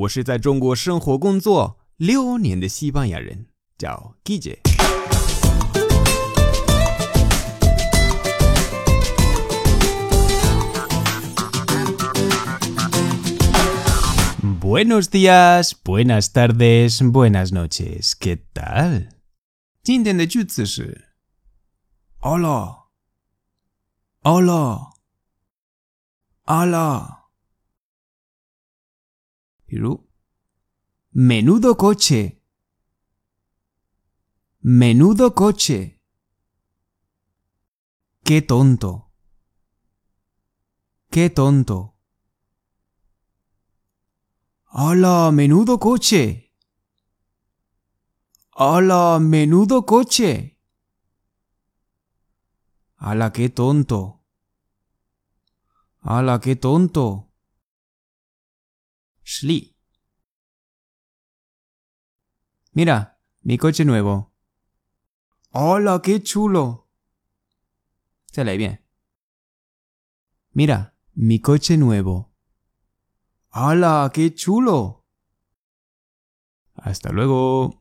我是在中国生活工作六年的西班牙人，叫 Guille。Buenos días, buenas tardes, buenas noches. ¿Qué tal? 今天的句子是 Hola, Hola, Hola。比如，menudo coche，menudo coche，qué tonto，qué tonto，hola menudo coche，hola menudo coche，hola qué tonto，hola qué tonto。Mira, mi coche nuevo. ¡Hola, qué chulo! Se lee bien. Mira, mi coche nuevo. ¡Hola, qué chulo! Hasta luego.